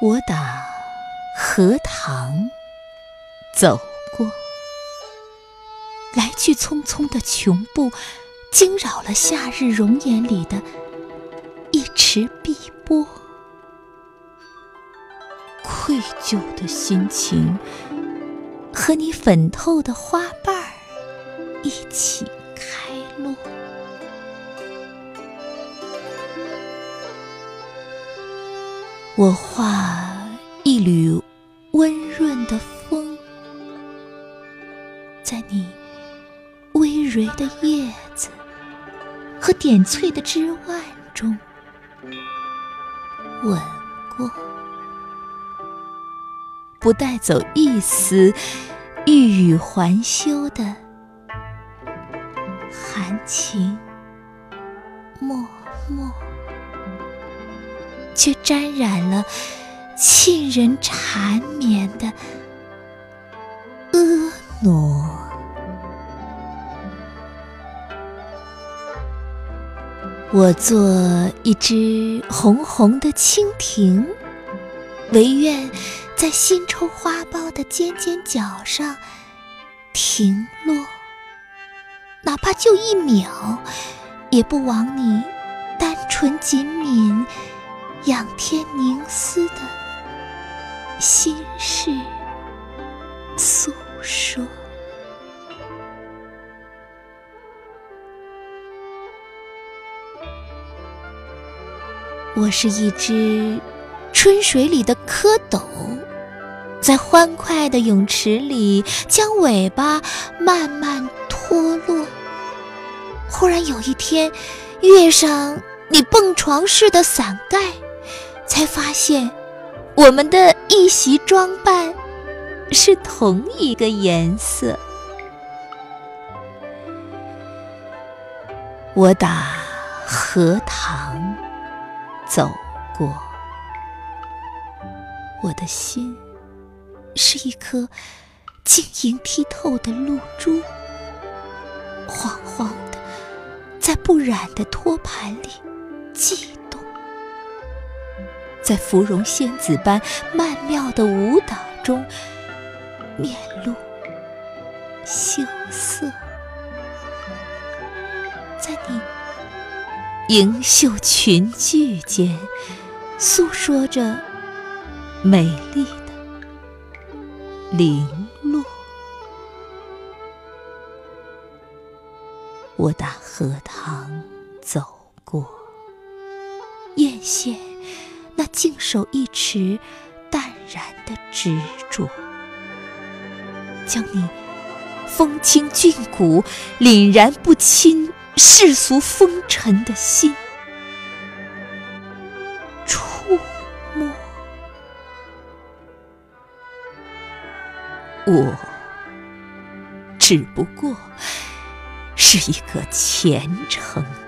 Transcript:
我打荷塘走过，来去匆匆的穷步，惊扰了夏日容颜里的一池碧波。愧疚的心情，和你粉透的花瓣儿一起开落。我画一缕温润的风，在你微蕤的叶子和点翠的枝蔓中吻过，不带走一丝欲语还休的含情脉脉。却沾染了沁人缠绵的婀娜。我做一只红红的蜻蜓，唯愿在新抽花苞的尖尖角上停落，哪怕就一秒，也不枉你单纯紧抿。仰天凝思的心事诉说，我是一只春水里的蝌蚪，在欢快的泳池里将尾巴慢慢脱落。忽然有一天，跃上你蹦床似的伞盖。才发现，我们的一袭装扮是同一个颜色。我打荷塘走过，我的心是一颗晶莹剔透的露珠，晃晃的在不染的托盘里悸。在芙蓉仙子般曼妙的舞蹈中，面露羞涩，在你盈袖裙裾间，诉说着美丽的零落。我打荷塘走过，艳羡。那静守一池淡然的执着，将你风清俊骨、凛然不侵世俗风尘的心触摸。我只不过是一个虔诚的。